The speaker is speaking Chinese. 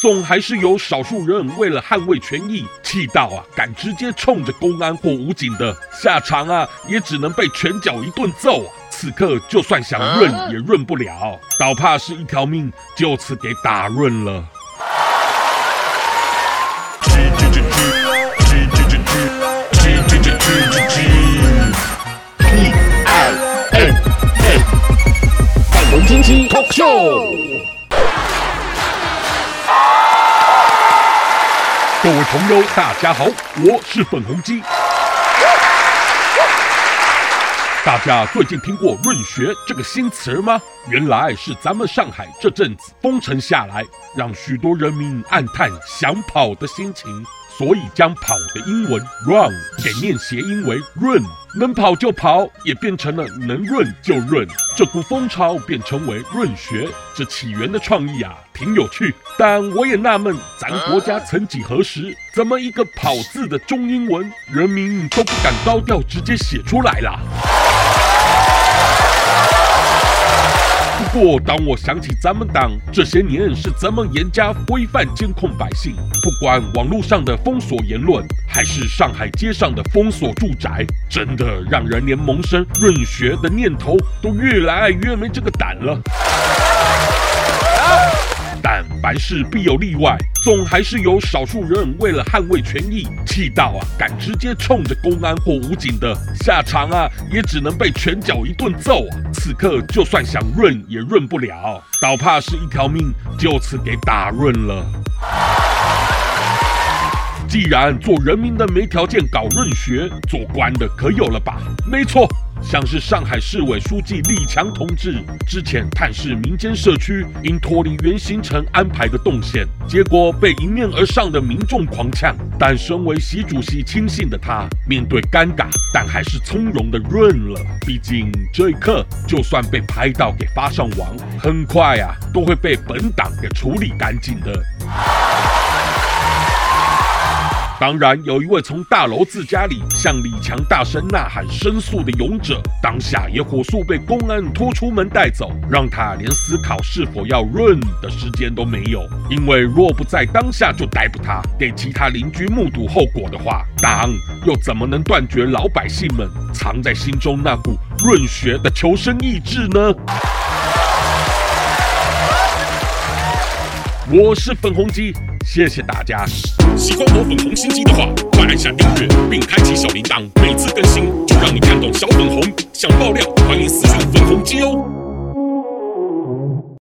总还是有少数人为了捍卫权益，气到啊敢直接冲着公安或武警的下场啊，也只能被拳脚一顿揍啊！此刻就算想润也润不了，倒怕是一条命就此给打润了。Talk Show，各位朋友，大家好，我是粉红鸡。大家最近听过“润学”这个新词吗？原来是咱们上海这阵子封城下来，让许多人民暗叹想跑的心情。所以将跑的英文 run 给念谐音为润，能跑就跑，也变成了能润就润。这股风潮便成为润学。这起源的创意啊，挺有趣。但我也纳闷，咱国家曾几何时，怎么一个跑字的中英文，人民都不敢高调直接写出来了？不过，当我想起咱们党这些年是怎么严加规范监控百姓，不管网络上的封锁言论，还是上海街上的封锁住宅，真的让人连萌生润学的念头都越来越没这个胆了。凡事必有例外，总还是有少数人为了捍卫权益，气到啊敢直接冲着公安或武警的下场啊，也只能被拳脚一顿揍啊！此刻就算想润也润不了，倒怕是一条命就此给打润了。既然做人民的没条件搞润学，做官的可有了吧？没错。像是上海市委书记李强同志之前探视民间社区，因脱离原行程安排的动线，结果被迎面而上的民众狂呛。但身为习主席亲信的他，面对尴尬，但还是从容的润了。毕竟这一刻，就算被拍到给发上网，很快啊，都会被本党给处理干净的。当然，有一位从大楼自家里向李强大声呐喊申诉的勇者，当下也火速被公安拖出门带走，让他连思考是否要润的时间都没有。因为若不在当下就逮捕他，给其他邻居目睹后果的话，党又怎么能断绝老百姓们藏在心中那股润学的求生意志呢？我是粉红鸡。谢谢大家！喜欢我粉红心机的话，快按下订阅并开启小铃铛，每次更新就让你看懂小粉红。想爆料，欢迎私信粉红鸡哦。